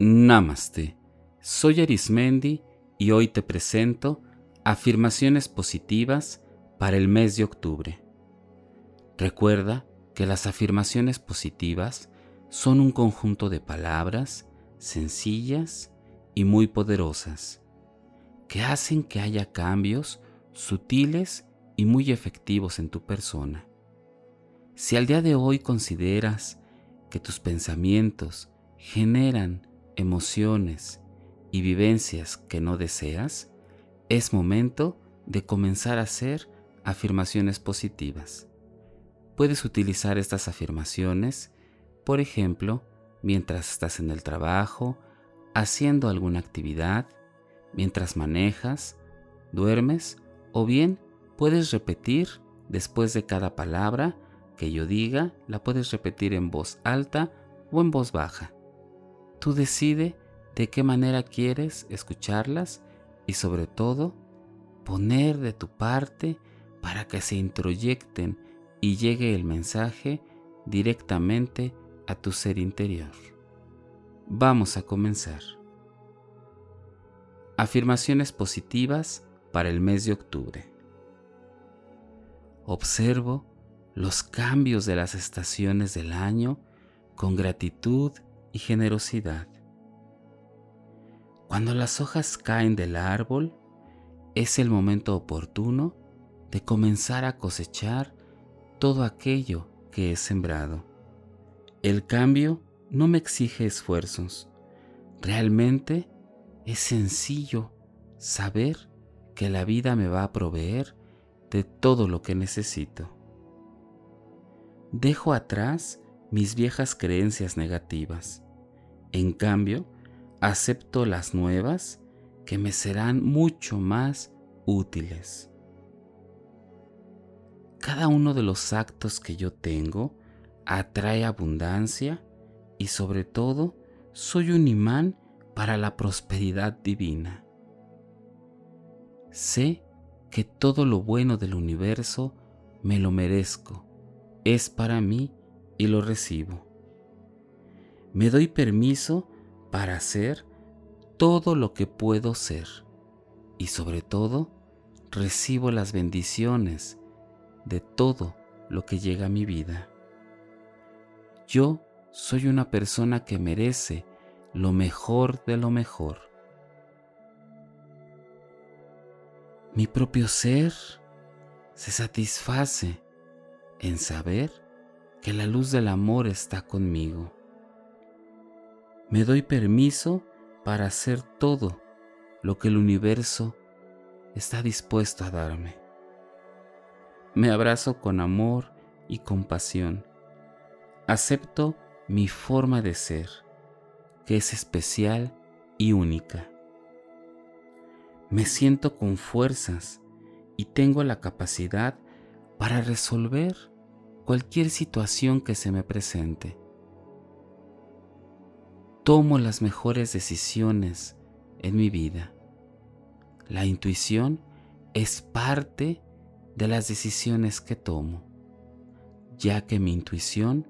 Namaste. Soy Arismendi y hoy te presento afirmaciones positivas para el mes de octubre. Recuerda que las afirmaciones positivas son un conjunto de palabras sencillas y muy poderosas que hacen que haya cambios sutiles y muy efectivos en tu persona. Si al día de hoy consideras que tus pensamientos generan emociones y vivencias que no deseas, es momento de comenzar a hacer afirmaciones positivas. Puedes utilizar estas afirmaciones, por ejemplo, mientras estás en el trabajo, haciendo alguna actividad, mientras manejas, duermes o bien puedes repetir después de cada palabra que yo diga, la puedes repetir en voz alta o en voz baja. Tú decide de qué manera quieres escucharlas y sobre todo poner de tu parte para que se introyecten y llegue el mensaje directamente a tu ser interior. Vamos a comenzar. Afirmaciones positivas para el mes de octubre. Observo los cambios de las estaciones del año con gratitud generosidad. Cuando las hojas caen del árbol, es el momento oportuno de comenzar a cosechar todo aquello que he sembrado. El cambio no me exige esfuerzos. Realmente es sencillo saber que la vida me va a proveer de todo lo que necesito. Dejo atrás mis viejas creencias negativas. En cambio, acepto las nuevas que me serán mucho más útiles. Cada uno de los actos que yo tengo atrae abundancia y sobre todo soy un imán para la prosperidad divina. Sé que todo lo bueno del universo me lo merezco, es para mí y lo recibo. Me doy permiso para hacer todo lo que puedo ser y sobre todo recibo las bendiciones de todo lo que llega a mi vida. Yo soy una persona que merece lo mejor de lo mejor. Mi propio ser se satisface en saber que la luz del amor está conmigo. Me doy permiso para hacer todo lo que el universo está dispuesto a darme. Me abrazo con amor y compasión. Acepto mi forma de ser, que es especial y única. Me siento con fuerzas y tengo la capacidad para resolver cualquier situación que se me presente. Tomo las mejores decisiones en mi vida. La intuición es parte de las decisiones que tomo, ya que mi intuición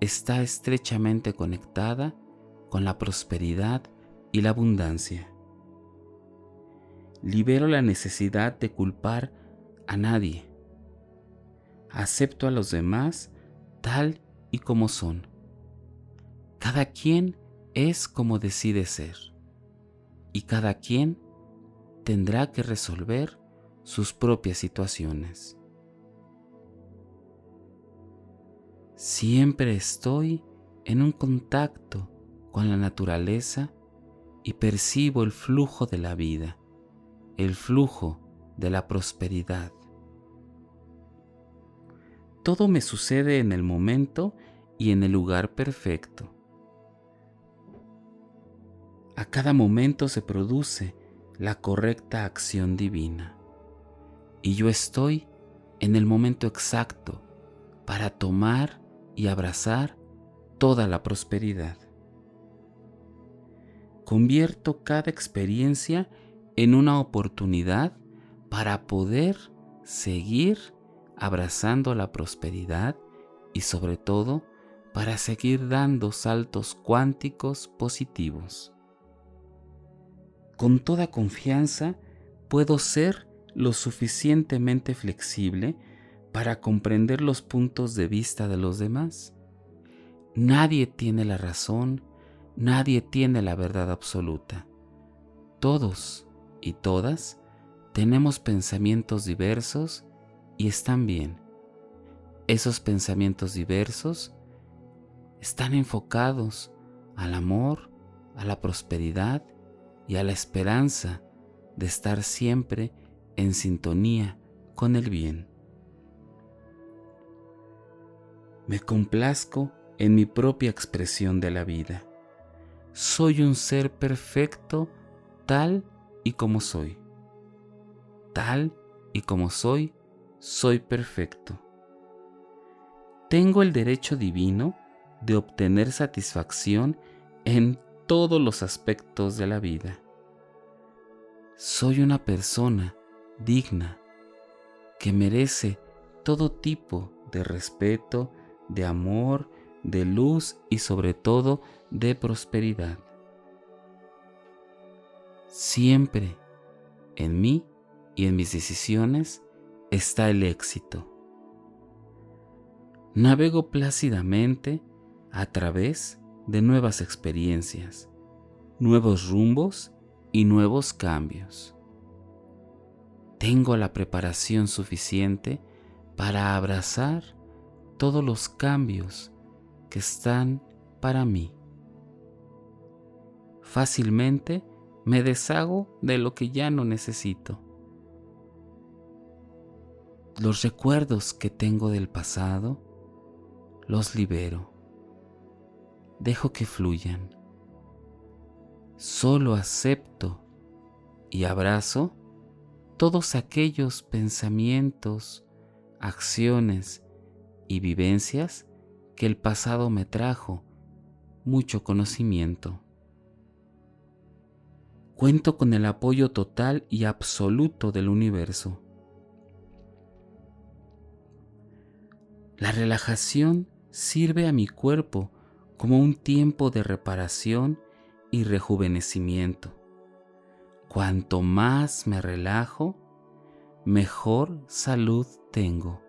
está estrechamente conectada con la prosperidad y la abundancia. Libero la necesidad de culpar a nadie acepto a los demás tal y como son. Cada quien es como decide ser y cada quien tendrá que resolver sus propias situaciones. Siempre estoy en un contacto con la naturaleza y percibo el flujo de la vida, el flujo de la prosperidad todo me sucede en el momento y en el lugar perfecto. A cada momento se produce la correcta acción divina y yo estoy en el momento exacto para tomar y abrazar toda la prosperidad. Convierto cada experiencia en una oportunidad para poder seguir abrazando la prosperidad y sobre todo para seguir dando saltos cuánticos positivos. Con toda confianza puedo ser lo suficientemente flexible para comprender los puntos de vista de los demás. Nadie tiene la razón, nadie tiene la verdad absoluta. Todos y todas tenemos pensamientos diversos y están bien. Esos pensamientos diversos están enfocados al amor, a la prosperidad y a la esperanza de estar siempre en sintonía con el bien. Me complazco en mi propia expresión de la vida. Soy un ser perfecto tal y como soy. Tal y como soy, soy perfecto. Tengo el derecho divino de obtener satisfacción en todos los aspectos de la vida. Soy una persona digna que merece todo tipo de respeto, de amor, de luz y sobre todo de prosperidad. Siempre en mí y en mis decisiones está el éxito. Navego plácidamente a través de nuevas experiencias, nuevos rumbos y nuevos cambios. Tengo la preparación suficiente para abrazar todos los cambios que están para mí. Fácilmente me deshago de lo que ya no necesito. Los recuerdos que tengo del pasado los libero. Dejo que fluyan. Solo acepto y abrazo todos aquellos pensamientos, acciones y vivencias que el pasado me trajo mucho conocimiento. Cuento con el apoyo total y absoluto del universo. La relajación sirve a mi cuerpo como un tiempo de reparación y rejuvenecimiento. Cuanto más me relajo, mejor salud tengo.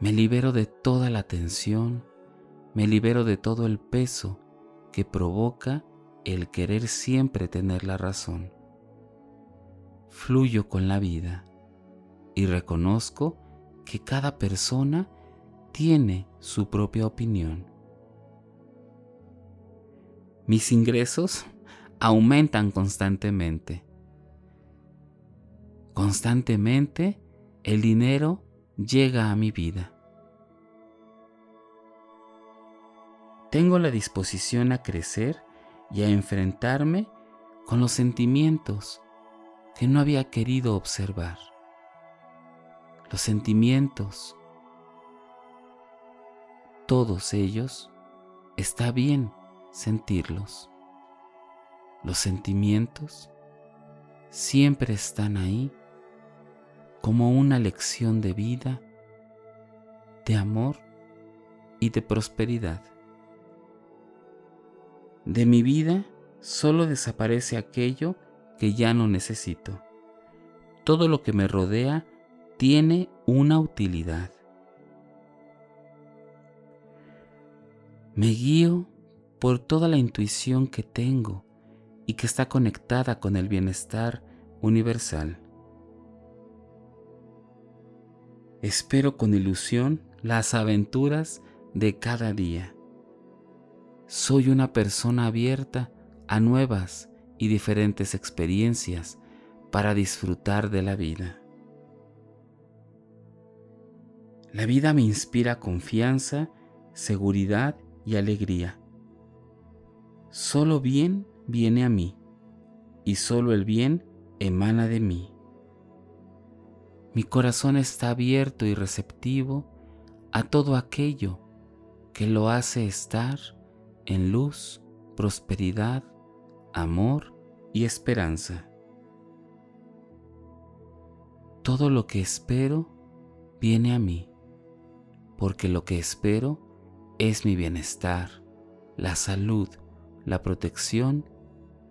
Me libero de toda la tensión, me libero de todo el peso que provoca el querer siempre tener la razón. Fluyo con la vida y reconozco que cada persona tiene su propia opinión. Mis ingresos aumentan constantemente. Constantemente el dinero llega a mi vida. Tengo la disposición a crecer y a enfrentarme con los sentimientos que no había querido observar. Los sentimientos, todos ellos, está bien sentirlos. Los sentimientos siempre están ahí como una lección de vida, de amor y de prosperidad. De mi vida solo desaparece aquello que ya no necesito. Todo lo que me rodea tiene una utilidad. Me guío por toda la intuición que tengo y que está conectada con el bienestar universal. Espero con ilusión las aventuras de cada día. Soy una persona abierta a nuevas y diferentes experiencias para disfrutar de la vida. La vida me inspira confianza, seguridad y alegría. Solo bien viene a mí y solo el bien emana de mí. Mi corazón está abierto y receptivo a todo aquello que lo hace estar en luz, prosperidad, amor y esperanza. Todo lo que espero viene a mí, porque lo que espero es mi bienestar, la salud, la protección,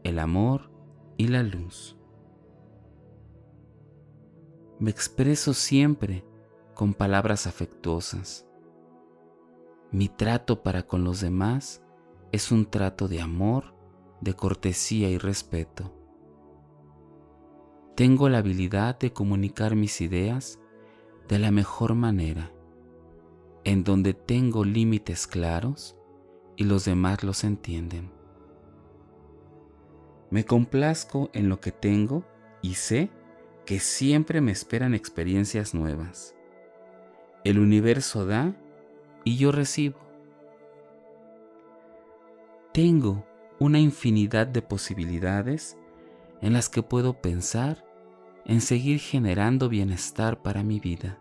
el amor y la luz. Me expreso siempre con palabras afectuosas. Mi trato para con los demás es un trato de amor, de cortesía y respeto. Tengo la habilidad de comunicar mis ideas de la mejor manera, en donde tengo límites claros y los demás los entienden. Me complazco en lo que tengo y sé que siempre me esperan experiencias nuevas. El universo da y yo recibo. Tengo una infinidad de posibilidades en las que puedo pensar en seguir generando bienestar para mi vida.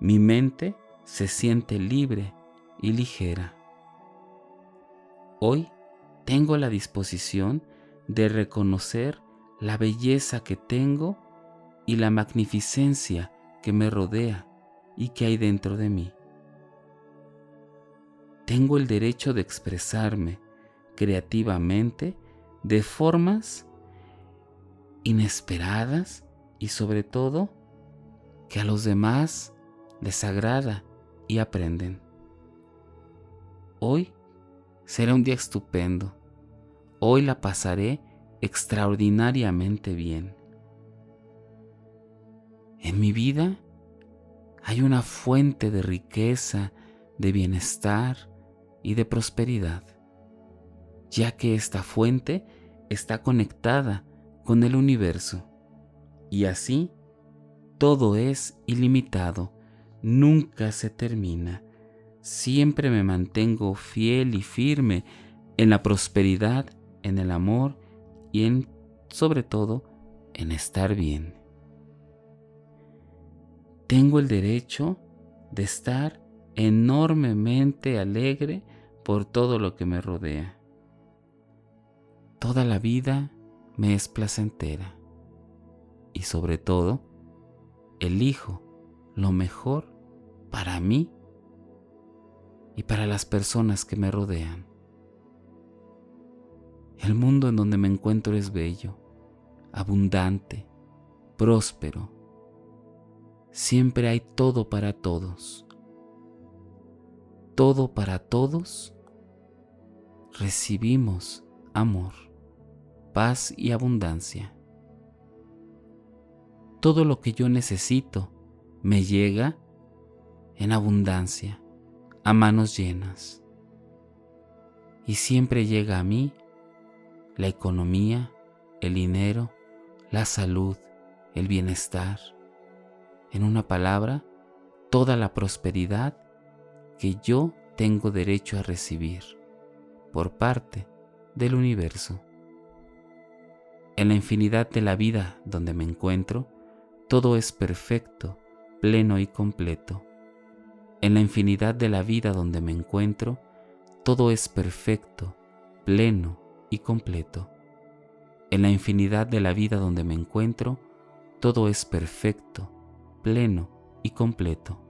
Mi mente se siente libre y ligera. Hoy tengo la disposición de reconocer la belleza que tengo y la magnificencia que me rodea y que hay dentro de mí. Tengo el derecho de expresarme creativamente de formas inesperadas y sobre todo que a los demás les agrada y aprenden. Hoy será un día estupendo. Hoy la pasaré extraordinariamente bien. En mi vida hay una fuente de riqueza, de bienestar y de prosperidad, ya que esta fuente está conectada con el universo y así todo es ilimitado, nunca se termina. Siempre me mantengo fiel y firme en la prosperidad, en el amor y en, sobre todo, en estar bien. Tengo el derecho de estar enormemente alegre por todo lo que me rodea. Toda la vida me es placentera y sobre todo elijo lo mejor para mí y para las personas que me rodean. El mundo en donde me encuentro es bello, abundante, próspero. Siempre hay todo para todos. Todo para todos. Recibimos amor, paz y abundancia. Todo lo que yo necesito me llega en abundancia, a manos llenas. Y siempre llega a mí la economía, el dinero, la salud, el bienestar. En una palabra, toda la prosperidad que yo tengo derecho a recibir por parte del universo. En la infinidad de la vida donde me encuentro, todo es perfecto, pleno y completo. En la infinidad de la vida donde me encuentro, todo es perfecto, pleno y completo. En la infinidad de la vida donde me encuentro, todo es perfecto, pleno y completo.